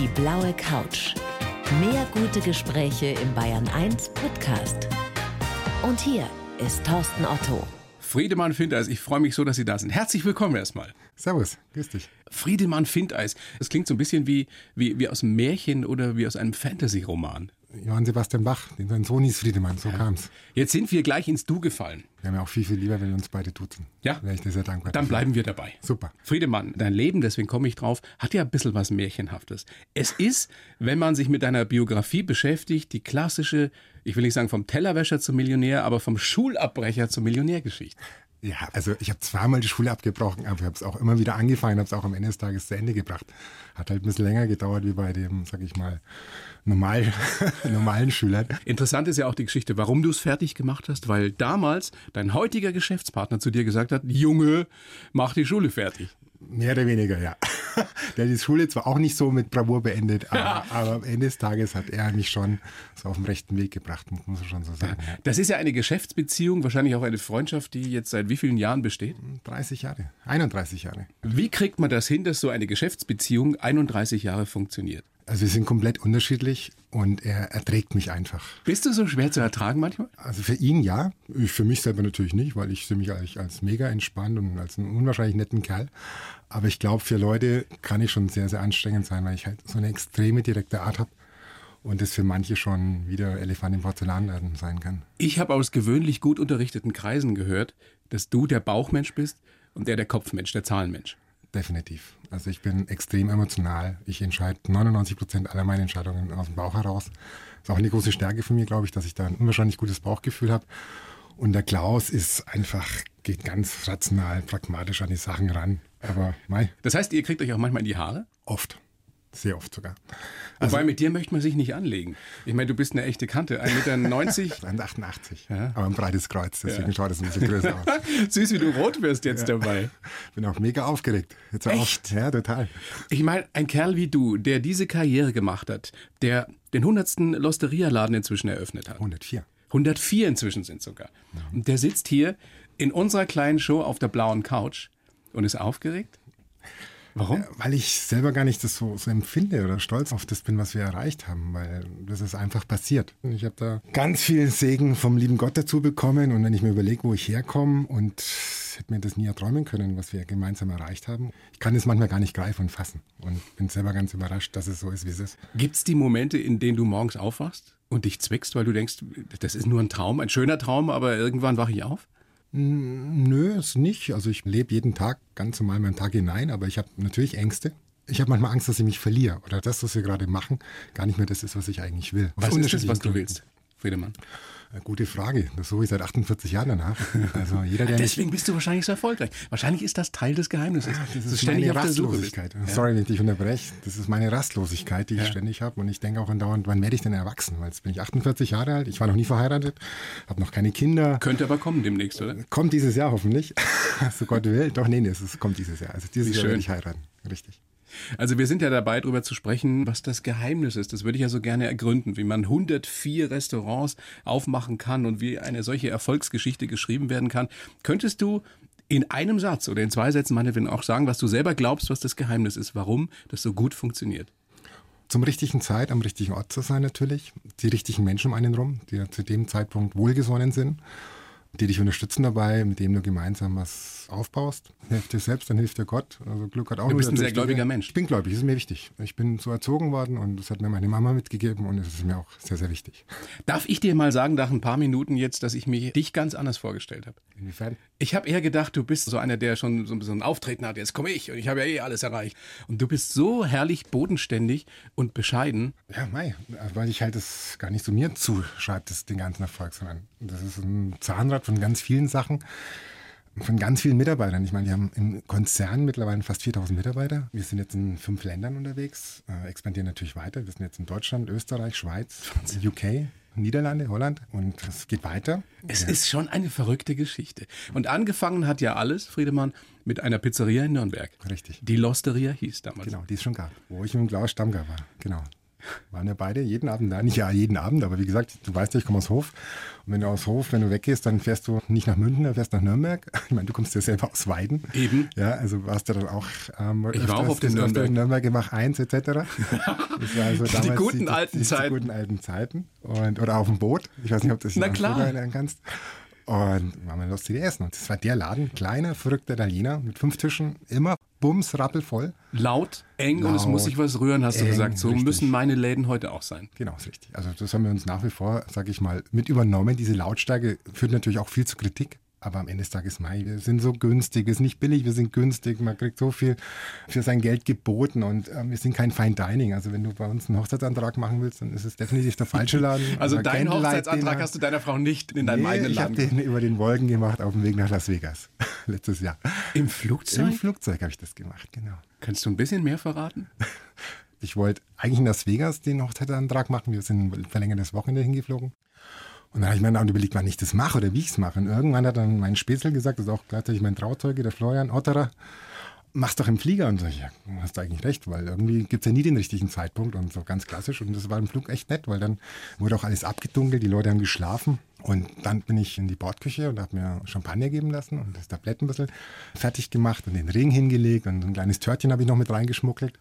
Die blaue Couch. Mehr gute Gespräche im Bayern 1 Podcast. Und hier ist Thorsten Otto. Friedemann Findeis, ich freue mich so, dass Sie da sind. Herzlich willkommen erstmal. Servus, grüß dich. Friedemann Findeis, das klingt so ein bisschen wie, wie, wie aus einem Märchen oder wie aus einem Fantasy-Roman. Johann Sebastian Bach, den sein Sohn hieß Friedemann, so ja. kam's. Jetzt sind wir gleich ins Du gefallen. Wir haben ja auch viel, viel lieber, wenn wir uns beide duzen. Ja. Wäre ich dir sehr dankbar. Dann bleiben wir dabei. Super. Friedemann, dein Leben, deswegen komme ich drauf, hat ja ein bisschen was Märchenhaftes. Es ist, wenn man sich mit deiner Biografie beschäftigt, die klassische, ich will nicht sagen vom Tellerwäscher zum Millionär, aber vom Schulabbrecher zur Millionärgeschichte. Ja, also ich habe zweimal die Schule abgebrochen, aber ich habe es auch immer wieder angefangen, habe es auch am Ende des Tages zu Ende gebracht. Hat halt ein bisschen länger gedauert wie bei dem, sag ich mal, normal, normalen Schülern. Interessant ist ja auch die Geschichte, warum du es fertig gemacht hast, weil damals dein heutiger Geschäftspartner zu dir gesagt hat, Junge, mach die Schule fertig. Mehr oder weniger, ja. Der hat die Schule zwar auch nicht so mit Bravour beendet, aber, ja. aber, am Ende des Tages hat er mich schon so auf den rechten Weg gebracht, muss man schon so sagen. Ja. Das ist ja eine Geschäftsbeziehung, wahrscheinlich auch eine Freundschaft, die jetzt seit wie vielen Jahren besteht? 30 Jahre, 31 Jahre. Wie kriegt man das hin, dass so eine Geschäftsbeziehung 31 Jahre funktioniert? Also wir sind komplett unterschiedlich und er erträgt mich einfach. Bist du so schwer zu ertragen manchmal? Also für ihn ja, für mich selber natürlich nicht, weil ich sehe mich eigentlich als mega entspannt und als einen unwahrscheinlich netten Kerl. Aber ich glaube, für Leute kann ich schon sehr, sehr anstrengend sein, weil ich halt so eine extreme direkte Art habe und das für manche schon wieder Elefant im Porzellanladen sein kann. Ich habe aus gewöhnlich gut unterrichteten Kreisen gehört, dass du der Bauchmensch bist und der der Kopfmensch, der Zahlenmensch. Definitiv. Also ich bin extrem emotional. Ich entscheide 99 Prozent aller meiner Entscheidungen aus dem Bauch heraus. Das ist auch eine große Stärke von mir, glaube ich, dass ich da ein unwahrscheinlich gutes Bauchgefühl habe. Und der Klaus ist einfach, geht ganz rational, pragmatisch an die Sachen ran. Aber mei. Das heißt, ihr kriegt euch auch manchmal in die Haare? Oft. Sehr oft sogar. Also, Wobei mit dir möchte man sich nicht anlegen. Ich meine, du bist eine echte Kante, 1,90 Meter. 1,88. Ja. Aber ein breites Kreuz, deswegen ja. schaut es ein bisschen größer aus. Süß, wie du rot wirst jetzt ja. dabei. Bin auch mega aufgeregt. Jetzt Echt? Ja, total. Ich meine, ein Kerl wie du, der diese Karriere gemacht hat, der den 100. Losteria-Laden inzwischen eröffnet hat. 104. 104 inzwischen sind sogar. Mhm. Und der sitzt hier in unserer kleinen Show auf der blauen Couch und ist aufgeregt? Warum? Weil ich selber gar nicht das so, so, empfinde oder stolz auf das bin, was wir erreicht haben, weil das ist einfach passiert. Ich habe da ganz viel Segen vom lieben Gott dazu bekommen und wenn ich mir überlege, wo ich herkomme und hätte mir das nie erträumen können, was wir gemeinsam erreicht haben. Ich kann es manchmal gar nicht greifen und fassen und bin selber ganz überrascht, dass es so ist, wie es ist. Gibt es die Momente, in denen du morgens aufwachst und dich zwickst, weil du denkst, das ist nur ein Traum, ein schöner Traum, aber irgendwann wache ich auf? Nö, ist nicht. Also ich lebe jeden Tag ganz normal meinen Tag hinein, aber ich habe natürlich Ängste. Ich habe manchmal Angst, dass ich mich verliere oder das, was wir gerade machen, gar nicht mehr das ist, was ich eigentlich will. Was ist das, was du willst, Friedemann? Gute Frage. Das suche ich seit 48 Jahren danach. Also jeder, der Deswegen bist du wahrscheinlich so erfolgreich. Wahrscheinlich ist das Teil des Geheimnisses. Ja, das ist meine Rastlosigkeit. Sorry, wenn ich dich unterbreche. Das ist meine Rastlosigkeit, die ich ständig habe. Und ich denke auch andauernd, wann werde ich denn erwachsen? Weil jetzt bin ich 48 Jahre alt. Ich war noch nie verheiratet, habe noch keine Kinder. Könnte aber kommen demnächst, oder? Kommt dieses Jahr hoffentlich. so Gott will. Doch, nee, nee, es kommt dieses Jahr. Also dieses Wie Jahr schön. werde ich heiraten. Richtig. Also wir sind ja dabei, darüber zu sprechen, was das Geheimnis ist. Das würde ich ja so gerne ergründen, wie man 104 Restaurants aufmachen kann und wie eine solche Erfolgsgeschichte geschrieben werden kann. Könntest du in einem Satz oder in zwei Sätzen meinetwegen auch sagen, was du selber glaubst, was das Geheimnis ist, warum das so gut funktioniert? Zum richtigen Zeit, am richtigen Ort zu sein natürlich, die richtigen Menschen um einen rum, die zu dem Zeitpunkt wohlgesonnen sind die dich unterstützen dabei, mit dem du gemeinsam was aufbaust. Hilft dir selbst, dann hilft dir Gott. Also Glück hat auch Du bist ein sehr gläubiger Mensch. Ich bin gläubig, das ist mir wichtig. Ich bin so erzogen worden und das hat mir meine Mama mitgegeben und es ist mir auch sehr, sehr wichtig. Darf ich dir mal sagen, nach ein paar Minuten jetzt, dass ich mir dich ganz anders vorgestellt habe? Inwiefern? Ich habe eher gedacht, du bist so einer, der schon so ein Auftreten hat. Jetzt komme ich und ich habe ja eh alles erreicht. Und du bist so herrlich bodenständig und bescheiden. Ja, mei, weil ich halt das gar nicht so mir zuschreibe, das den ganzen Erfolg, sondern das ist ein Zahnrad von ganz vielen Sachen von ganz vielen Mitarbeitern. Ich meine, wir haben im Konzern mittlerweile fast 4000 Mitarbeiter. Wir sind jetzt in fünf Ländern unterwegs, äh, expandieren natürlich weiter. Wir sind jetzt in Deutschland, Österreich, Schweiz, UK, Niederlande, Holland und es geht weiter. Es ja. ist schon eine verrückte Geschichte. Und angefangen hat ja alles, Friedemann, mit einer Pizzeria in Nürnberg. Richtig. Die Losteria hieß damals. Genau, die es schon gab, wo ich mit Klaus Stammgar war. Genau. Waren wir beide jeden Abend da. Nicht ja jeden Abend, aber wie gesagt, du weißt ja, ich komme aus Hof. Und wenn du aus Hof, wenn du weggehst, dann fährst du nicht nach München, dann fährst du nach Nürnberg. Ich meine, du kommst ja selber aus Weiden. Eben. Ja, also warst du dann auch ähm, ich war auch auf den Nürnberg. in Nürnberg gemacht 1 etc. Das war also damals die guten die, alten die, Zeiten. Die guten alten Zeiten. Und, oder auf dem Boot. Ich weiß nicht, ob du das Na klar. erinnern kannst. Und waren wir lustige Essen. Und das war der Laden, kleiner, verrückter Italiener mit fünf Tischen, immer bums, rappelvoll. Laut, eng Laut, und es muss sich was rühren, hast eng, du gesagt. So richtig. müssen meine Läden heute auch sein. Genau, ist richtig. Also das haben wir uns nach wie vor, sage ich mal, mit übernommen. Diese Lautstärke führt natürlich auch viel zu Kritik. Aber am Ende des Tages, Mai, wir sind so günstig, wir sind nicht billig, wir sind günstig, man kriegt so viel für sein Geld geboten und äh, wir sind kein Fine Dining. Also wenn du bei uns einen Hochzeitsantrag machen willst, dann ist es definitiv der falsche Laden. Also deinen Hochzeitsantrag hast du deiner Frau nicht in deinem nee, eigenen Laden Ich habe den über den Wolken gemacht auf dem Weg nach Las Vegas letztes Jahr. Im Flugzeug? Im Flugzeug habe ich das gemacht, genau. Kannst du ein bisschen mehr verraten? Ich wollte eigentlich in Las Vegas den Hochzeitsantrag machen. Wir sind ein verlängertes Wochenende hingeflogen. Und dann habe ich mir dann überlegt, wann ich das mache oder wie ich es mache. Und irgendwann hat dann mein Spätzle gesagt, das ist auch gleichzeitig mein Trauzeuge, der Florian Otterer, mach's doch im Flieger. Und so, ja, hast du eigentlich recht, weil irgendwie gibt es ja nie den richtigen Zeitpunkt und so ganz klassisch. Und das war im Flug echt nett, weil dann wurde auch alles abgedunkelt, die Leute haben geschlafen. Und dann bin ich in die Bordküche und habe mir Champagner geben lassen und das Tablett ein bisschen fertig gemacht und den Ring hingelegt und ein kleines Törtchen habe ich noch mit reingeschmuggelt.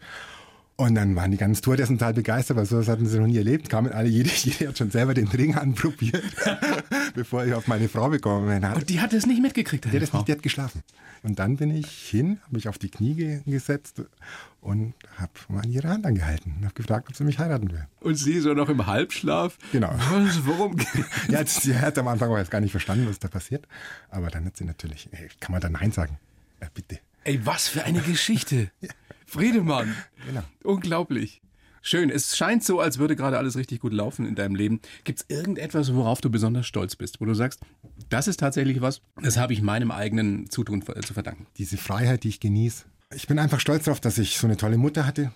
Und dann waren die ganzen Tourdessen total begeistert, weil sowas hatten sie noch nie erlebt. Kamen alle, jeder, jeder hat schon selber den Ring anprobiert, bevor ich auf meine Frau bekommen habe. Und die hat es nicht mitgekriegt, die hat es nicht, die hat geschlafen. Und dann bin ich hin, habe mich auf die Knie gesetzt und habe mal ihre Hand angehalten und habe gefragt, ob sie mich heiraten will. Und sie so noch im Halbschlaf? Genau. Was, worum? ja, sie hat am Anfang jetzt gar nicht verstanden, was da passiert. Aber dann hat sie natürlich, ey, kann man da Nein sagen? Ja, bitte. Ey, was für eine Geschichte. ja. Friedemann. Genau. Unglaublich. Schön. Es scheint so, als würde gerade alles richtig gut laufen in deinem Leben. Gibt es irgendetwas, worauf du besonders stolz bist, wo du sagst, das ist tatsächlich was, das habe ich meinem eigenen Zutun zu verdanken? Diese Freiheit, die ich genieße. Ich bin einfach stolz darauf, dass ich so eine tolle Mutter hatte,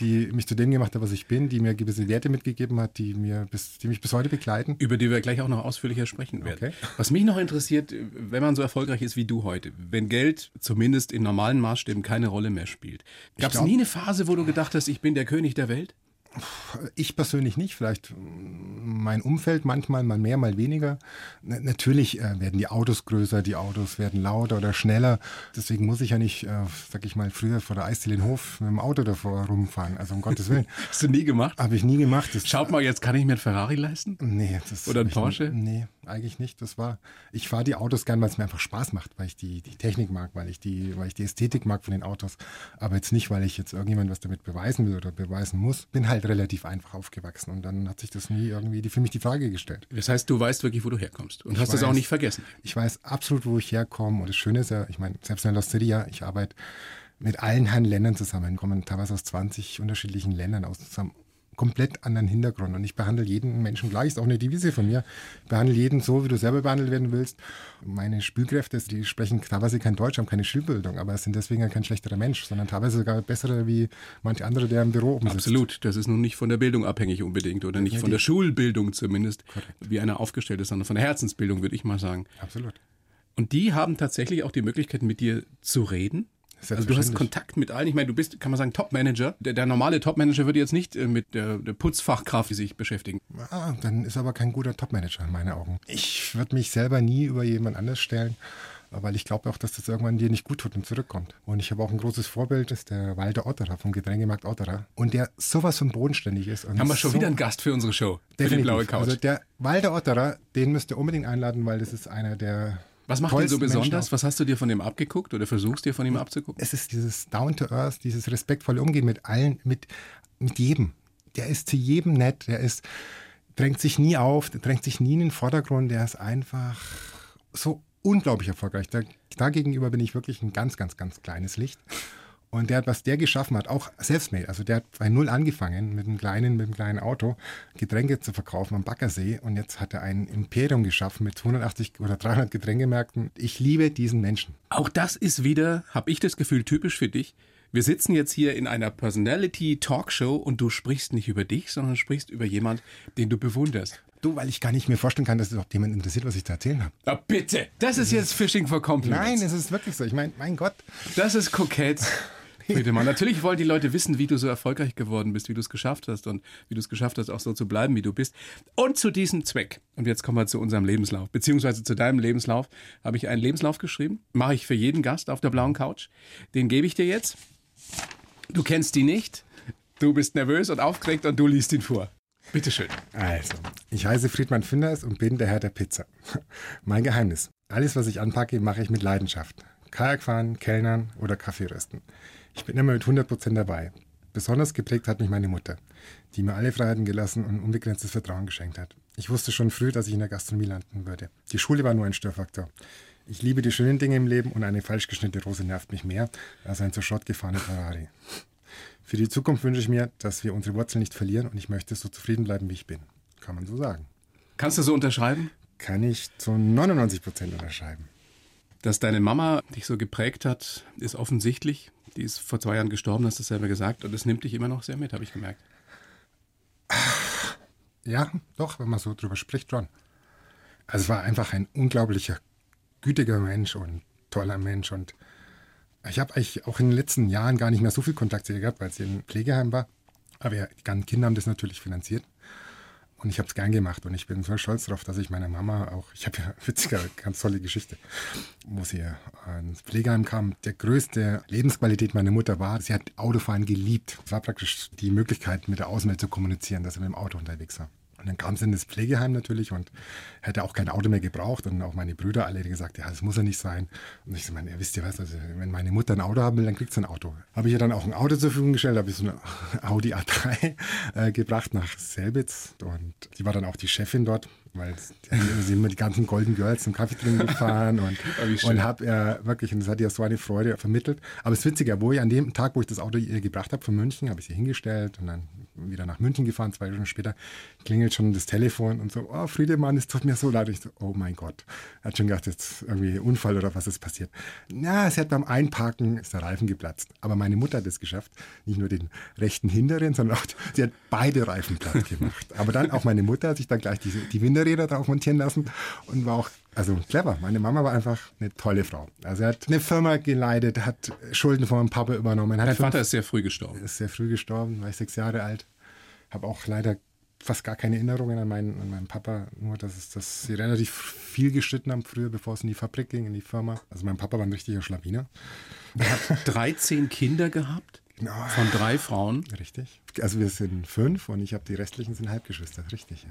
die mich zu dem gemacht hat, was ich bin, die mir gewisse Werte mitgegeben hat, die, mir bis, die mich bis heute begleiten. Über die wir gleich auch noch ausführlicher sprechen werden. Okay. Was mich noch interessiert, wenn man so erfolgreich ist wie du heute, wenn Geld zumindest in normalen Maßstäben keine Rolle mehr spielt. Gab es nie eine Phase, wo du gedacht hast, ich bin der König der Welt? Ich persönlich nicht, vielleicht mein Umfeld manchmal, mal mehr, mal weniger. N natürlich äh, werden die Autos größer, die Autos werden lauter oder schneller. Deswegen muss ich ja nicht, äh, sag ich mal, früher vor der Eisdiele in Hof mit dem Auto davor rumfahren. Also um Gottes Willen. Hast du nie gemacht? Habe ich nie gemacht. Das Schaut mal, jetzt kann ich mir ein Ferrari leisten? Nee. Das oder ein Porsche? Nee, eigentlich nicht. Das war, ich fahre die Autos gern, weil es mir einfach Spaß macht, weil ich die, die Technik mag, weil ich die, weil ich die Ästhetik mag von den Autos. Aber jetzt nicht, weil ich jetzt irgendjemand was damit beweisen will oder beweisen muss. Bin halt relativ einfach aufgewachsen und dann hat sich das nie irgendwie die, für mich die Frage gestellt. Das heißt, du weißt wirklich, wo du herkommst und ich hast weiß, das auch nicht vergessen. Ich weiß absolut, wo ich herkomme und das Schöne ist ja, ich meine, selbst in der Losteria, ich arbeite mit allen Herren Ländern zusammen, kommen teilweise aus 20 unterschiedlichen Ländern aus zusammen komplett anderen Hintergrund. Und ich behandle jeden Menschen gleich, ist auch eine Devise von mir. Ich behandle jeden so, wie du selber behandelt werden willst. Meine Spülkräfte, die sprechen teilweise kein Deutsch, haben keine Schulbildung, aber sind deswegen kein schlechterer Mensch, sondern teilweise sogar bessere wie manche andere, der im Büro oben sitzt. Absolut, das ist nun nicht von der Bildung abhängig unbedingt oder nicht von der Schulbildung zumindest, Korrekt. wie einer aufgestellt ist, sondern von der Herzensbildung, würde ich mal sagen. Absolut. Und die haben tatsächlich auch die Möglichkeit, mit dir zu reden? Also du hast Kontakt mit allen. Ich meine, du bist, kann man sagen, Topmanager. Der, der normale Topmanager würde jetzt nicht äh, mit der, der Putzfachkraft sich beschäftigen. Ah, dann ist aber kein guter Topmanager in meinen Augen. Ich würde mich selber nie über jemand anders stellen weil ich glaube auch, dass das irgendwann dir nicht gut tut und zurückkommt. Und ich habe auch ein großes Vorbild, das ist der Walter Otterer vom Getränkemarkt Otterer. Und der sowas von bodenständig ist. Haben wir schon so wieder einen Gast für unsere Show, definitiv. für die blaue Couch. Also der Walter Otterer, den müsst ihr unbedingt einladen, weil das ist einer der was macht ihn so besonders? Was hast du dir von ihm abgeguckt oder versuchst dir von ihm abzugucken? Es ist dieses Down to Earth, dieses respektvolle Umgehen mit allen, mit, mit jedem. Der ist zu jedem nett, der ist, drängt sich nie auf, der drängt sich nie in den Vordergrund, der ist einfach so unglaublich erfolgreich. Da, da gegenüber bin ich wirklich ein ganz, ganz, ganz kleines Licht. Und der, was der geschaffen hat, auch selbstmade, also der hat bei Null angefangen mit einem kleinen, mit einem kleinen Auto, Getränke zu verkaufen am Baggersee und jetzt hat er ein Imperium geschaffen mit 280 oder 300 Getränkemärkten. Ich liebe diesen Menschen. Auch das ist wieder, habe ich das Gefühl, typisch für dich. Wir sitzen jetzt hier in einer Personality Talkshow und du sprichst nicht über dich, sondern sprichst über jemand, den du bewunderst. Du, weil ich gar nicht mir vorstellen kann, dass es auch jemand interessiert, was ich da erzählen habe. Na bitte, das ist jetzt Fishing for Compliments. Nein, es ist wirklich so. Ich meine, mein Gott. Das ist kokett. Friedemann, natürlich wollen die Leute wissen, wie du so erfolgreich geworden bist, wie du es geschafft hast und wie du es geschafft hast, auch so zu bleiben, wie du bist. Und zu diesem Zweck, und jetzt kommen wir zu unserem Lebenslauf, beziehungsweise zu deinem Lebenslauf, habe ich einen Lebenslauf geschrieben, mache ich für jeden Gast auf der blauen Couch. Den gebe ich dir jetzt. Du kennst die nicht, du bist nervös und aufgeregt und du liest ihn vor. Bitteschön. Also, ich heiße Friedmann Finders und bin der Herr der Pizza. Mein Geheimnis. Alles, was ich anpacke, mache ich mit Leidenschaft. Kajak fahren, Kellnern oder Kaffee rösten. Ich bin immer mit 100% dabei. Besonders geprägt hat mich meine Mutter, die mir alle Freiheiten gelassen und unbegrenztes Vertrauen geschenkt hat. Ich wusste schon früh, dass ich in der Gastronomie landen würde. Die Schule war nur ein Störfaktor. Ich liebe die schönen Dinge im Leben und eine falsch geschnittene Rose nervt mich mehr als ein zur Schrott gefahrener Ferrari. Für die Zukunft wünsche ich mir, dass wir unsere Wurzeln nicht verlieren und ich möchte so zufrieden bleiben, wie ich bin. Kann man so sagen. Kannst du so unterschreiben? Kann ich zu 99 Prozent unterschreiben. Dass deine Mama dich so geprägt hat, ist offensichtlich. Die ist vor zwei Jahren gestorben, hast du selber gesagt. Und das nimmt dich immer noch sehr mit, habe ich gemerkt. Ja, doch, wenn man so drüber spricht, schon. Also es war einfach ein unglaublicher, gütiger Mensch und toller Mensch. Und ich habe eigentlich auch in den letzten Jahren gar nicht mehr so viel Kontakt zu ihr gehabt, weil sie im Pflegeheim war. Aber ja, die ganzen Kinder haben das natürlich finanziert. Und ich habe es gern gemacht und ich bin so stolz darauf, dass ich meiner Mama auch, ich habe ja witziger, ganz tolle Geschichte, wo sie ins Pflegeheim kam. Der größte Lebensqualität meiner Mutter war, sie hat Autofahren geliebt. Es war praktisch die Möglichkeit, mit der Außenwelt zu kommunizieren, dass sie mit dem Auto unterwegs war. Und dann kam sie in das Pflegeheim natürlich und hätte auch kein Auto mehr gebraucht. Und auch meine Brüder alle gesagt, ja, das muss ja nicht sein. Und ich so, meine, ja, wisst ihr was, also, wenn meine Mutter ein Auto haben will, dann kriegt sie ein Auto. Habe ich ihr dann auch ein Auto zur Verfügung gestellt, habe ich so eine Audi A3 äh, gebracht nach Selbitz. Und die war dann auch die Chefin dort, weil sie immer die ganzen Golden Girls zum Kaffee drin gefahren und, und habe äh, wirklich, und das hat ihr so eine Freude vermittelt. Aber das Witzige, wo ich an dem Tag, wo ich das Auto ihr gebracht habe von München, habe ich sie hingestellt und dann wieder nach München gefahren, zwei Stunden später, klingelt schon das Telefon und so, oh Friedemann, es tut mir so leid. Ich so, oh mein Gott. Er hat schon gedacht, jetzt irgendwie Unfall oder was ist passiert. Na, sie hat beim Einparken, ist der Reifen geplatzt. Aber meine Mutter hat es geschafft, nicht nur den rechten hinteren, sondern auch, sie hat beide Reifen platt gemacht. Aber dann auch meine Mutter hat sich dann gleich die, die Winterräder drauf montieren lassen und war auch also clever. Meine Mama war einfach eine tolle Frau. Also er hat eine Firma geleitet, hat Schulden von meinem Papa übernommen. Dein Vater ist sehr früh gestorben. Ist sehr früh gestorben, war ich sechs Jahre alt. Habe auch leider fast gar keine Erinnerungen an meinen, an meinen Papa, nur dass, es, dass sie relativ viel gestritten haben früher, bevor es in die Fabrik ging, in die Firma. Also mein Papa war ein richtiger Schlawiner. Er hat 13 Kinder gehabt? Genau. Von drei Frauen? Richtig. Also wir sind fünf und ich habe die restlichen sind Halbgeschwister, richtig, ja.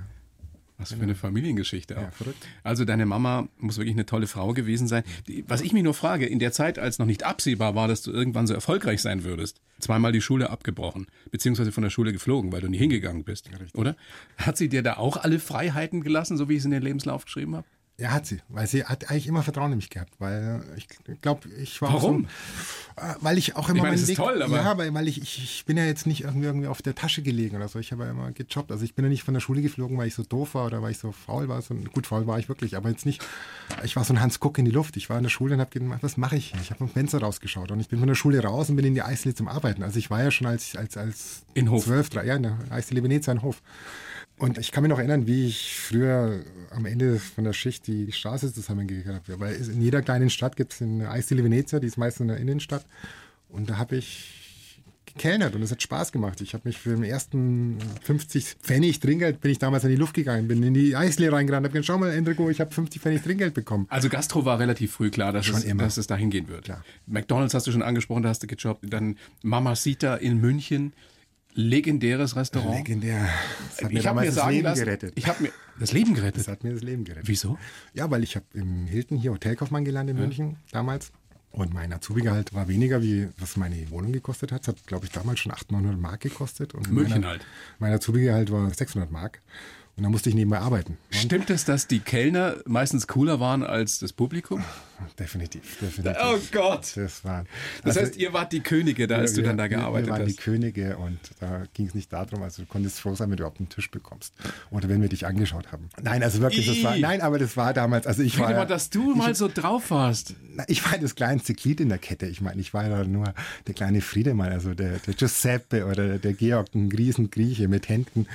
Was für eine Familiengeschichte auch. Ja, verrückt. Also deine Mama muss wirklich eine tolle Frau gewesen sein. Was ich mich nur frage, in der Zeit, als noch nicht absehbar war, dass du irgendwann so erfolgreich sein würdest, zweimal die Schule abgebrochen, beziehungsweise von der Schule geflogen, weil du nie hingegangen bist, ja, oder? Hat sie dir da auch alle Freiheiten gelassen, so wie ich es in den Lebenslauf geschrieben habe? Ja, hat sie, weil sie hat eigentlich immer Vertrauen in mich gehabt, weil ich glaube, ich war Warum? So, äh, weil ich auch immer ich meine, das ist toll, aber ja, weil, weil ich, ich, ich bin ja jetzt nicht irgendwie, irgendwie auf der Tasche gelegen oder so. Ich habe ja immer gejobbt. Also ich bin ja nicht von der Schule geflogen, weil ich so doof war oder weil ich so faul war. So, gut, faul war ich wirklich, aber jetzt nicht. Ich war so ein Hans Guck in die Luft. Ich war in der Schule und habe gedacht, was mache ich? Ich habe vom Fenster rausgeschaut und ich bin von der Schule raus und bin in die Eisdiele zum Arbeiten. Also ich war ja schon als als als in Hof. 12, 3, ja, in der Eisdiele Venezia in Hof. Und ich kann mich noch erinnern, wie ich früher am Ende von der Schicht die Straße zusammengekehrt habe. Weil in jeder kleinen Stadt gibt es eine Eisdiele Venezia, die ist meistens in der Innenstadt. Und da habe ich gekellnert und es hat Spaß gemacht. Ich habe mich für den ersten 50 Pfennig Trinkgeld bin ich damals in die Luft gegangen, bin in die Eisdiele reingerannt, habe gesagt, schau mal, Enrico, ich habe 50 Pfennig Trinkgeld bekommen. Also Gastro war relativ früh klar, dass, es, dass es dahin gehen wird. Klar. McDonalds hast du schon angesprochen, da hast du gejobbt. Dann Mamacita in München legendäres Restaurant. Legendär. Das hat mir ich habe mir sagen Leben lassen, gerettet. Ich habe mir das Leben gerettet. Das hat mir das Leben gerettet. Wieso? Ja, weil ich habe im Hilton hier Hotelkaufmann gelernt in ja. München damals. Und mein Azubi-Gehalt war weniger, wie was meine Wohnung gekostet hat. Es hat, glaube ich, damals schon 800, 900 Mark gekostet. Und München mein, halt. Mein Azubi-Gehalt war 600 Mark. Und da musste ich nebenbei arbeiten. Stimmt es, dass die Kellner meistens cooler waren als das Publikum? Definitiv, definitiv. Oh Gott. Das, waren, das also, heißt, ihr wart die Könige, da als wir, du dann da gearbeitet hast. Wir waren hast. die Könige und da ging es nicht darum, also du konntest froh sein, wenn du überhaupt einen Tisch bekommst. Oder wenn wir dich angeschauut haben. Nein, also wirklich, das war, nein, aber das war damals, also ich war... Mal, dass du ich, mal so drauf warst. Ich war das kleinste Glied in der Kette. Ich meine, ich war ja nur der kleine Friedemann, also der, der Giuseppe oder der Georg, ein Riesengrieche mit Händen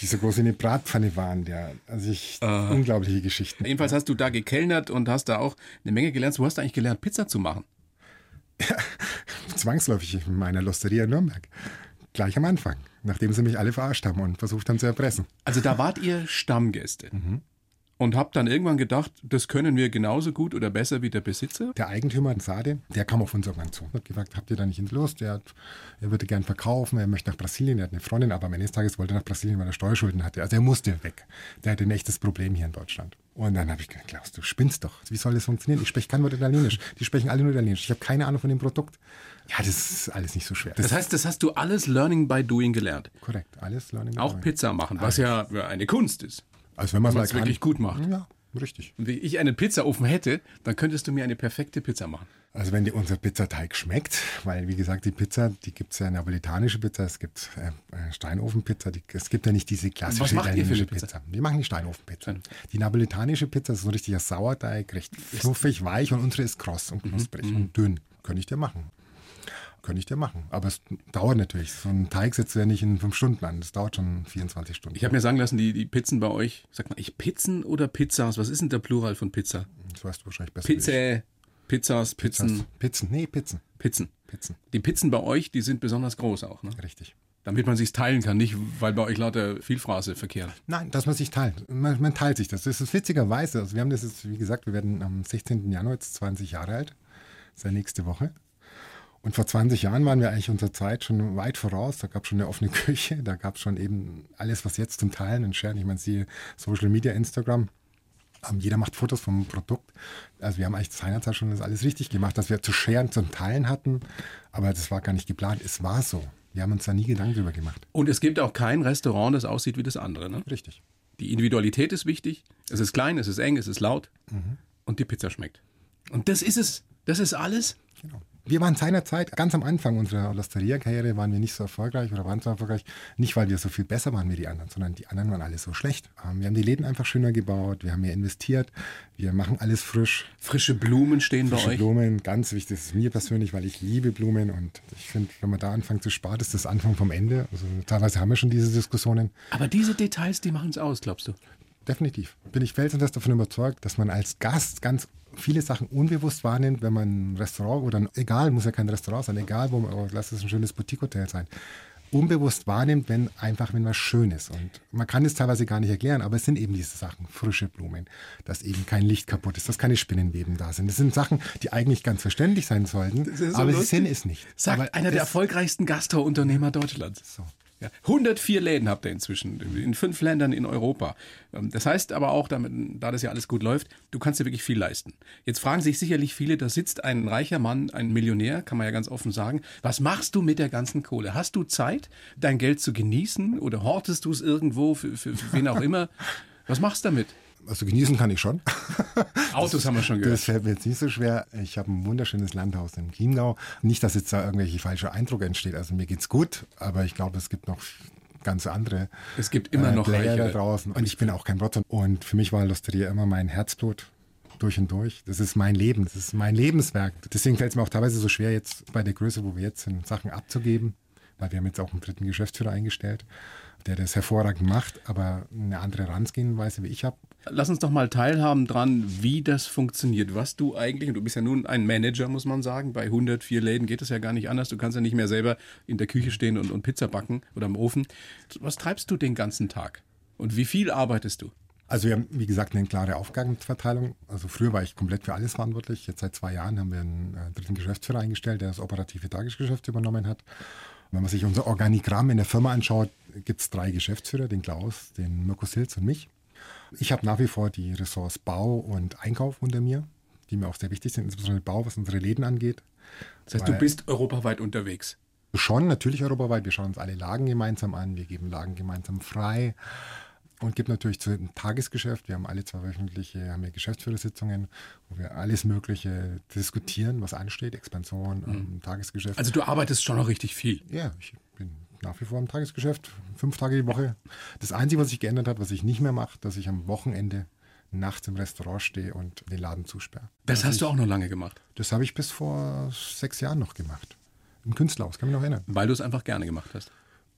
die so groß in eine Bratpfanne waren. Ja. Also ich, uh. unglaubliche Geschichten. Jedenfalls hast du da gekellnert und hast da auch eine Menge gelernt. Du hast eigentlich gelernt, Pizza zu machen. Zwangsläufig in meiner Losteria in Nürnberg. Gleich am Anfang, nachdem sie mich alle verarscht haben und versucht haben zu erpressen. Also da wart ihr Stammgäste. Und habt dann irgendwann gedacht, das können wir genauso gut oder besser wie der Besitzer? Der Eigentümer, Sade, der kam auf uns irgendwann zu und hat gefragt, habt ihr da nicht Lust? Er, hat, er würde gern verkaufen, er möchte nach Brasilien, er hat eine Freundin, aber am Ende des Tages wollte er nach Brasilien, weil er Steuerschulden hatte. Also er musste weg. Der hatte ein echtes Problem hier in Deutschland. Und dann habe ich gedacht, Klaus, du spinnst doch. Wie soll das funktionieren? Ich spreche kein Wort Italienisch. Die sprechen alle nur Italienisch. Ich habe keine Ahnung von dem Produkt. Ja, das ist alles nicht so schwer. Das heißt, das hast du alles Learning by Doing gelernt. korrekt, alles Learning. by Auch doing. Pizza machen, was ja eine Kunst ist. Also wenn man es man's wirklich gut macht. Ja, richtig. Und wenn ich einen Pizzaofen hätte, dann könntest du mir eine perfekte Pizza machen. Also wenn dir unser Pizzateig schmeckt, weil wie gesagt, die Pizza, die gibt es ja napolitanische Pizza, es gibt äh, äh, Steinofenpizza, die, es gibt ja nicht diese klassische italienische Pizza? Wir machen die Steinofenpizza. Stein- Die napolitanische Pizza ist so ein richtiger Sauerteig, recht fluffig, weich und unsere ist kross und knusprig Mhm. und dünn. Könnte ich dir machen. Könnte ich dir machen. Aber es dauert natürlich. So ein Teig setzt du ja nicht in fünf Stunden an. Das dauert schon 24 Stunden. Ich habe mir sagen lassen, die, die Pizzen bei euch, sag mal, ich Pizzen oder Pizzas? Was ist denn der Plural von Pizza? das weißt du wahrscheinlich besser. Pizza, Pizzas, Pizzen, Pizzen. Pizzen. Nee, Pizzen. Pizzen. Pizzen. Die Pizzen bei euch, die sind besonders groß auch, ne? Richtig. Damit man sich's teilen kann, nicht weil bei euch lauter Vielfraße verkehren. Nein, dass man sich teilt. Man, man teilt sich das. Das ist witzigerweise. Also wir haben das jetzt, wie gesagt, wir werden am 16. Januar jetzt 20 Jahre alt. Das ist ja nächste Woche. Und vor 20 Jahren waren wir eigentlich unserer Zeit schon weit voraus. Da gab es schon eine offene Küche, da gab es schon eben alles, was jetzt zum Teilen und Sharen. Ich meine, siehe Social Media, Instagram. Ähm, jeder macht Fotos vom Produkt. Also wir haben eigentlich seinerzeit schon das alles richtig gemacht, dass wir zu scheren, zum Teilen hatten. Aber das war gar nicht geplant. Es war so. Wir haben uns da nie Gedanken drüber gemacht. Und es gibt auch kein Restaurant, das aussieht wie das andere. Ne? Richtig. Die Individualität ist wichtig. Es ist klein, es ist eng, es ist laut. Und die Pizza schmeckt. Und das ist es. Das ist alles. Genau. Wir waren seinerzeit, ganz am Anfang unserer Losteria-Karriere, waren wir nicht so erfolgreich oder waren so erfolgreich, nicht weil wir so viel besser waren wie die anderen, sondern die anderen waren alle so schlecht. Ähm, Wir haben die Läden einfach schöner gebaut, wir haben mehr investiert, wir machen alles frisch. Frische Blumen stehen bei Frische euch. Blumen, ganz wichtig, das ist mir persönlich, weil ich liebe Blumen und ich finde, wenn man da anfängt zu sparen, ist das Anfang vom Ende. Also teilweise haben wir schon diese Diskussionen. Aber diese Details, die machen es aus, glaubst du? Definitiv. Bin ich felsenfest davon überzeugt, dass man als Gast ganz viele Sachen unbewusst wahrnimmt, wenn man ein Restaurant oder ein, egal, muss ja kein Restaurant sein, egal, wo man, oh, lass es ein schönes Boutique-Hotel sein, unbewusst wahrnimmt, wenn einfach, wenn was schön ist. Und man kann es teilweise gar nicht erklären, aber es sind eben diese Sachen, frische Blumen, dass eben kein Licht kaputt ist, dass keine Spinnenweben da sind. Das sind Sachen, die eigentlich ganz verständlich sein sollten, so aber sie lustig. sind es nicht. Sagt aber einer der erfolgreichsten Gastrounternehmer Deutschlands. So. Ja, 104 Läden habt ihr inzwischen, in fünf Ländern in Europa. Ähm, Das heißt aber auch, damit, da das ja alles gut läuft, du kannst dir wirklich viel leisten. Jetzt fragen sich sicherlich viele, da sitzt ein reicher Mann, ein Millionär, kann man ja ganz offen sagen. Was machst du mit der ganzen Kohle? Hast du Zeit, dein Geld zu genießen oder hortest du es irgendwo für, für, für wen auch immer? Was machst du damit? Also genießen kann ich schon. Autos haben wir schon gehört. Das fällt mir jetzt nicht so schwer. Ich habe ein wunderschönes Landhaus im Chiemgau. Nicht, dass jetzt da irgendwelche falsche Eindruck entsteht. Also mir geht's gut, aber ich glaube, es gibt noch ganz andere Es gibt immer noch Player da draußen. Und ich bin auch kein Rotter. Und für mich war Losteria immer mein Herzblut durch und durch. Das ist mein Leben, das ist mein Lebenswerk. Deswegen fällt es mir auch teilweise so schwer, jetzt bei der Größe, wo wir jetzt sind, Sachen abzugeben. Weil wir haben jetzt auch einen dritten Geschäftsführer eingestellt, der das hervorragend macht, aber eine andere Herangehensweise wie ich habe. Lass uns doch mal teilhaben dran, wie das funktioniert. Was du eigentlich, und du bist ja nun ein Manager, muss man sagen, bei 104 Läden geht es ja gar nicht anders. Du kannst ja nicht mehr selber in der Küche stehen und, und Pizza backen oder im Ofen. Was treibst du den ganzen Tag? Und wie viel arbeitest du? Also wir haben, wie gesagt, eine klare Aufgabenverteilung. Also früher war ich komplett für alles verantwortlich. Jetzt seit zwei Jahren haben wir einen äh, dritten Geschäftsführer eingestellt, der das operative Tagesgeschäft übernommen hat. Und wenn man sich unser Organigramm in der Firma anschaut, gibt es drei Geschäftsführer, den Klaus, den Mirko Silz und mich. Ich habe nach wie vor die Ressorts Bau und Einkauf unter mir, die mir auch sehr wichtig sind, insbesondere Bau, was unsere Läden angeht. Das heißt, du bist europaweit unterwegs. Schon, natürlich europaweit. Wir schauen uns alle Lagen gemeinsam an. Wir geben Lagen gemeinsam frei. Und gibt natürlich zu dem Tagesgeschäft. Wir haben alle zwei wöchentliche haben wir Geschäftsführersitzungen, wo wir alles Mögliche diskutieren, was ansteht. Expansion, ähm, Tagesgeschäft. Also du arbeitest schon noch richtig viel. ja, ich bin nach wie vor im Tagesgeschäft, fünf Tage die Woche. Das Einzige, was sich geändert hat, was ich nicht mehr mache, dass ich am Wochenende nachts im Restaurant stehe und den Laden zusperre. Das hast du auch noch lange gemacht, Das habe ich bis vor sechs Jahren noch gemacht. Im Künstlerhaus, kann mich noch erinnern. weil du es einfach gerne gemacht hast.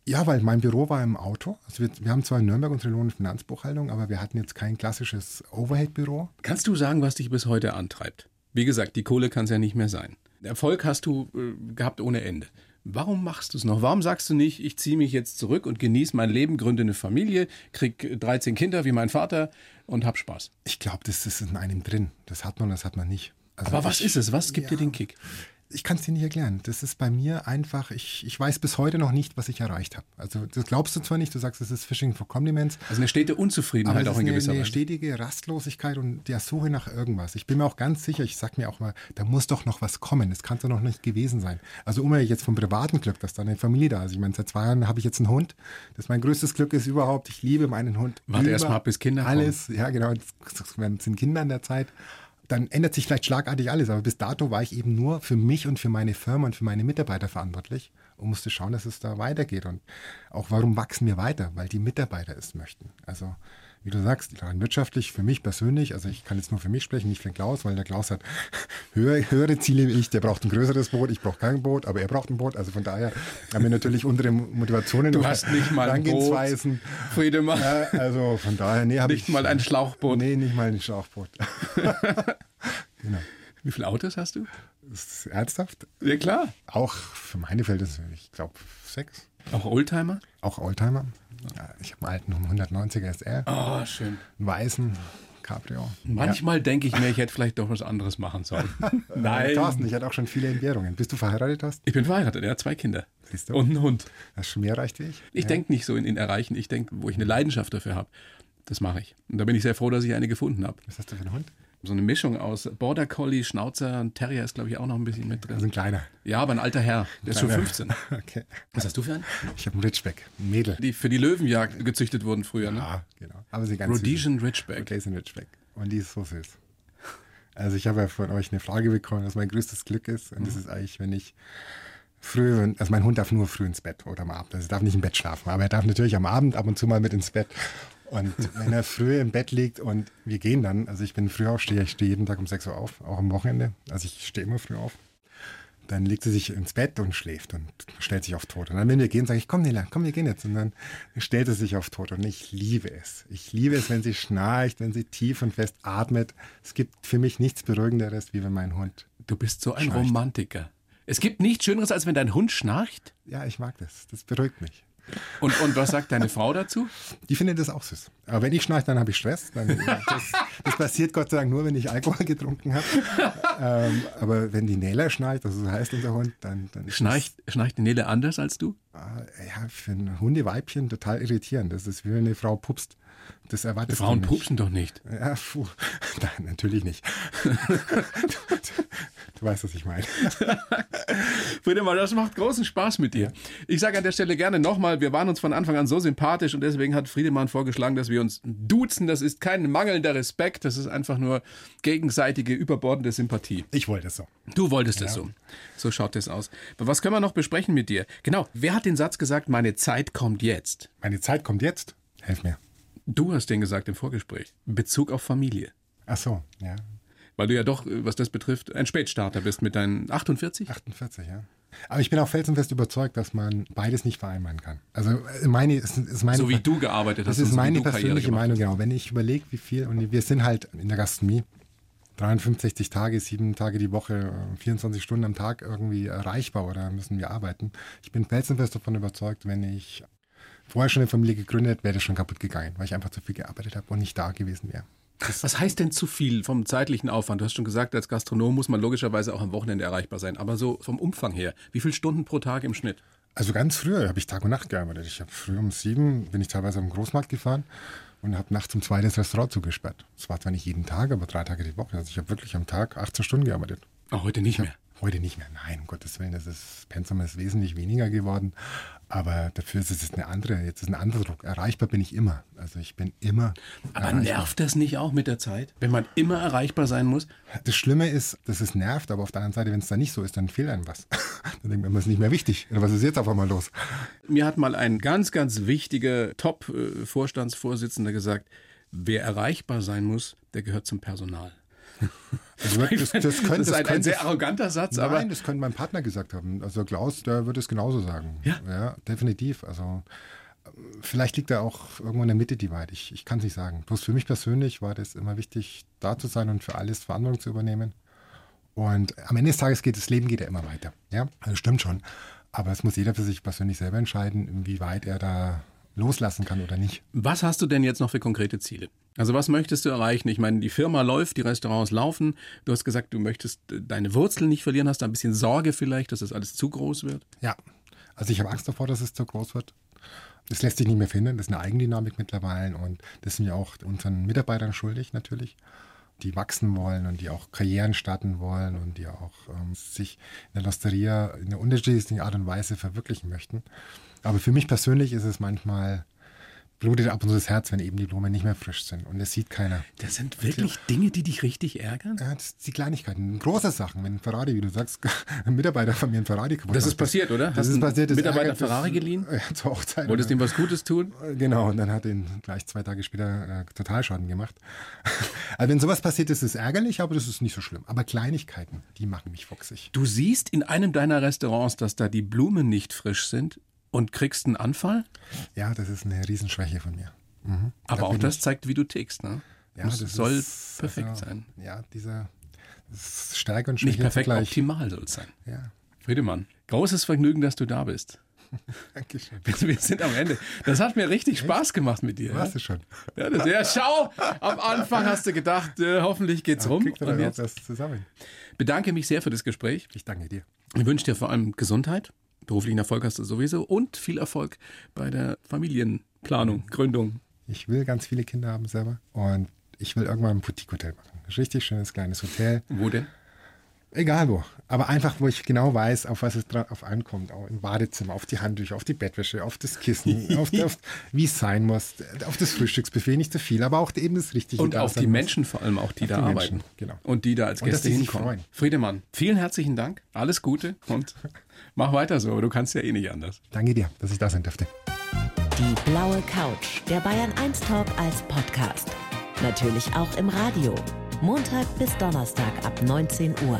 Ja, weil mein Büro war im Auto. Also wir, wir haben zwar in Nürnberg unsere Lohn- und Finanzbuchhaltung, aber wir hatten jetzt kein klassisches Overhead-Büro. Kannst du sagen, was dich bis heute antreibt? Wie gesagt, die Kohle kann es ja nicht mehr sein. Erfolg hast du äh, gehabt ohne Ende. Warum machst du es noch? Warum sagst du nicht, ich ziehe mich jetzt zurück und genieße mein Leben, gründe eine Familie, krieg 13 Kinder wie mein Vater und hab Spaß? Ich glaube, das ist in einem drin. Das hat man, das hat man nicht. Also Aber was ich, ist es? Was gibt ja, dir den Kick? Ich kann es dir nicht erklären. Das ist bei mir einfach, ich, ich weiß bis heute noch nicht, was ich erreicht habe. Also das glaubst du zwar nicht, du sagst, es ist Fishing for Compliments. Also eine stete Unzufriedenheit auch in gewisser Weise. Eine stetige Rastlosigkeit und der Suche nach irgendwas. Ich bin mir auch ganz sicher, ich sag mir auch mal, da muss doch noch was kommen. Das kann doch noch nicht gewesen sein. Also um jetzt vom privaten Glück, dass da eine Familie da ist. Ich meine, seit zwei Jahren habe ich jetzt einen Hund. Das ist mein größtes Glück ist überhaupt. Ich liebe meinen Hund. Warte erst mal bis Kinder kommen. Alles, ja genau. Es sind Kinder in der Zeit dann ändert sich vielleicht schlagartig alles. Aber bis dato war ich eben nur für mich und für meine Firma und für meine Mitarbeiter verantwortlich und musste schauen, dass es da weitergeht. Und auch warum wachsen wir weiter? Weil die Mitarbeiter es möchten. Also wie du sagst, rein wirtschaftlich, für mich persönlich, also ich kann jetzt nur für mich sprechen, nicht für Klaus, weil der Klaus hat höhere, höhere Ziele wie ich, der braucht ein größeres Boot, ich brauche kein Boot, aber er braucht ein Boot, also von daher haben wir natürlich unsere Motivationen. Du hast nicht mal ein Boot, Friedemann. Ja, also von daher, nee, habe ich... Nicht mal ein Schlauchboot. Nee, nicht mal ein Schlauchboot. genau. Wie viele Autos hast du? Das ist ernsthaft? Ja, klar. Auch für meine Verhältnisse, ich glaube, sechs. Auch Oldtimer? Auch Oldtimer. Ja, ich habe einen alten 190er SR. Oh, schön. Einen weißen Cabrio. Manchmal ja. denke ich mir, ich hätte vielleicht doch was anderes machen sollen. Nein. Thorsten, ich hatte auch schon viele Entbehrungen. Bist du verheiratet hast? Ich bin verheiratet, er hat zwei Kinder. Siehst du? Und einen Hund. Hast du schon mehr erreicht wie ich? Ich ja. denke nicht so in, in Erreichen. Ich denke, wo ich eine Leidenschaft dafür habe. Das mache ich. Und da bin ich sehr froh, dass ich eine gefunden habe. Was hast du für einen Hund? So eine Mischung aus Border Collie, Schnauzer und Terrier ist, glaube ich, auch noch ein bisschen mit drin. Also ein kleiner. Ja, aber ein alter Herr. Der ist schon 15. Okay. Was hast du für einen? Ich habe einen Ridgeback, ein Mädel. Die für die Löwenjagd gezüchtet wurden früher, ne? Ja, genau. Aber sie ganz Rhodesian Ridgeback. Rhodesian Ridgeback. Und die ist so süß. Also ich habe ja von euch eine Frage bekommen, was mein größtes Glück ist. Und mhm. das ist eigentlich, wenn ich früh, also mein Hund darf nur früh ins Bett oder am Abend. Also er darf nicht im Bett schlafen, aber er darf natürlich am Abend ab und zu mal mit ins Bett. Und wenn er früh im Bett liegt und wir gehen dann, also ich bin Frühaufsteher, ich stehe jeden Tag um 6 Uhr auf, auch am Wochenende. Also ich stehe immer früh auf. Dann legt sie sich ins Bett und schläft und stellt sich auf tot. Und dann, wenn wir gehen, sage ich, komm Nela, komm, wir gehen jetzt. Und dann stellt sie sich auf tot. Und ich liebe es. Ich liebe es, wenn sie schnarcht, wenn sie tief und fest atmet. Es gibt für mich nichts Beruhigenderes, wie wenn mein Hund. Du bist so ein schnarcht. Romantiker. Es gibt nichts Schöneres, als wenn dein Hund schnarcht? Ja, ich mag das. Das beruhigt mich. Und, und was sagt deine Frau dazu? Die findet das auch süß. Aber wenn ich schnarche, dann habe ich Stress. Dann, das, das, passiert Gott sei Dank nur, wenn ich Alkohol getrunken habe. Ähm, aber wenn die Nele schnarcht, das heißt unser Hund, dann, dann schnarcht, schnarcht die Nele anders als du? Äh, ja, für ein Hundeweibchen total irritierend. Das ist wie wenn eine Frau pupst. Das erwartest Frauen pupsen doch nicht. Ja, puh. Nein, natürlich nicht. Du weißt, was ich meine. Friedemann, das macht großen Spaß mit dir. Ich sage an der Stelle gerne nochmal, wir waren uns von Anfang an so sympathisch und deswegen hat Friedemann vorgeschlagen, dass wir uns duzen. Das ist kein mangelnder Respekt, das ist einfach nur gegenseitige, überbordende Sympathie. Ich wollte es so. Du wolltest es so. So schaut es aus. Aber was können wir noch besprechen mit dir? Genau, wer hat den Satz gesagt, meine Zeit kommt jetzt? Meine Zeit kommt jetzt? Helf mir. Du hast den gesagt im Vorgespräch. Bezug auf Familie. Ach so, ja. Weil du ja doch, was das betrifft, ein Spätstarter bist mit deinen 48? 48, ja. Aber ich bin auch felsenfest überzeugt, dass man beides nicht vereinbaren kann. Also äh, meine, ist, ist meine so wie du gearbeitet hast. Das ist meine persönliche Meinung, genau. Wenn ich überlege, wie viel, und wir sind halt in der Gastronomie, 53 Tage, sieben Tage die Woche, 24 Stunden am Tag irgendwie erreichbar oder müssen wir arbeiten. Ich bin felsenfest davon überzeugt, wenn ich vorher schon eine Familie gegründet, wäre das schon kaputt gegangen, weil ich einfach zu viel gearbeitet habe und nicht da gewesen wäre. Was heißt denn zu viel vom zeitlichen Aufwand? Du hast schon gesagt, als Gastronom muss man logischerweise auch am Wochenende erreichbar sein. Aber so vom Umfang her, wie viele Stunden pro Tag im Schnitt? Also ganz früher habe ich Tag und Nacht gearbeitet. Ich habe früh um sieben bin ich teilweise am Großmarkt gefahren und habe nachts um zwei das Restaurant zugesperrt. Das war zwar nicht jeden Tag, aber drei Tage die Woche. Also ich habe wirklich am Tag 18 Stunden gearbeitet. Auch heute nicht mehr. Heute nicht mehr, nein, um Gottes Willen, das ist, Pensum ist wesentlich weniger geworden, aber dafür ist es eine andere, jetzt ist ein anderer Druck. Erreichbar bin ich immer, also ich bin immer Aber erreichbar. nervt das nicht auch mit der Zeit, wenn man immer erreichbar sein muss? Das Schlimme ist, dass es nervt, aber auf der anderen Seite, wenn es dann nicht so ist, dann fehlt einem was. dann denkt man, es ist nicht mehr wichtig. Was ist jetzt auf einmal los? Mir hat mal ein ganz, ganz wichtiger Top-Vorstandsvorsitzender gesagt, wer erreichbar sein muss, der gehört zum Personal. Also das, das, könnte, das ist ein, ein sehr arroganter Satz, nein, aber. Nein, das könnte mein Partner gesagt haben. Also Klaus, der würde es genauso sagen. Ja. Ja, definitiv. Also vielleicht liegt er auch irgendwo in der Mitte die Wahrheit. Ich, ich kann es nicht sagen. Bloß für mich persönlich war das immer wichtig, da zu sein und für alles Verantwortung zu übernehmen. Und am Ende des Tages geht das Leben geht ja immer weiter. Ja, also stimmt schon. Aber es muss jeder für sich persönlich selber entscheiden, inwieweit er da loslassen kann oder nicht. Was hast du denn jetzt noch für konkrete Ziele? Also was möchtest du erreichen? Ich meine, die Firma läuft, die Restaurants laufen. Du hast gesagt, du möchtest deine Wurzeln nicht verlieren, hast da ein bisschen Sorge vielleicht, dass das alles zu groß wird? Ja, also ich habe Angst davor, dass es zu groß wird. Das lässt sich nicht mehr finden. Das ist eine Eigendynamik mittlerweile und das sind wir auch unseren Mitarbeitern schuldig natürlich, die wachsen wollen und die auch Karrieren starten wollen und die auch ähm, sich in der Losteria in einer unterschiedlichen Art und Weise verwirklichen möchten. Aber für mich persönlich ist es manchmal blutet ab und zu das Herz, wenn eben die Blumen nicht mehr frisch sind. Und das sieht keiner. Das sind wirklich Dinge, die dich richtig ärgern? Ja, das sind die Kleinigkeiten. Große Sachen. Wenn ein Ferrari, wie du sagst, ein Mitarbeiter von mir ein Ferrari kaputt Das ist passiert, oder? Das Hast ist passiert. Das Mitarbeiter ärgert, Ferrari geliehen? Ja, zur Hochzeit. Wolltest du ihm was Gutes tun? Genau. Und dann hat er ihn gleich zwei Tage später äh, Totalschaden gemacht. also wenn sowas passiert, ist es ärgerlich, aber das ist nicht so schlimm. Aber Kleinigkeiten, die machen mich fuchsig. Du siehst in einem deiner Restaurants, dass da die Blumen nicht frisch sind und kriegst einen Anfall? Ja, das ist eine Riesenschwäche von mir. Mhm. Aber da auch das zeigt, wie du tickst. Ne? Ja, das soll ist, perfekt also, sein. Ja, dieser Stärke und Schwäche Nicht perfekt, zugleich. optimal soll es sein. Ja. Friedemann, großes Vergnügen, dass du da bist. Dankeschön. Wir sind am Ende. Das hat mir richtig Spaß gemacht mit dir. Warst ja? du schon. Ja, das, ja, schau, am Anfang hast du gedacht, äh, hoffentlich geht's ja, rum. Und jetzt das zusammen. Bedanke mich sehr für das Gespräch. Ich danke dir. Ich wünsche dir vor allem Gesundheit. Beruflichen Erfolg hast du sowieso und viel Erfolg bei der Familienplanung, Gründung. Ich will ganz viele Kinder haben selber und ich will irgendwann ein Boutique-Hotel machen. Ein richtig schönes kleines Hotel. Wo denn? Egal wo. Aber einfach, wo ich genau weiß, auf was es drauf ankommt. Auch im Badezimmer, auf die Handtücher, auf die Bettwäsche, auf das Kissen, auf, auf wie es sein muss, auf das Frühstücksbuffet, nicht zu viel, aber auch eben das Richtige. Und auf die Menschen vor allem auch, die auf da die arbeiten. Menschen, genau. Und die da als Gäste hinkommen. Friedemann, vielen herzlichen Dank. Alles Gute und mach weiter so. Du kannst ja eh nicht anders. Danke dir, dass ich da sein durfte. Die blaue Couch, der Bayern 1 Talk als Podcast. Natürlich auch im Radio. Montag bis Donnerstag ab 19 Uhr.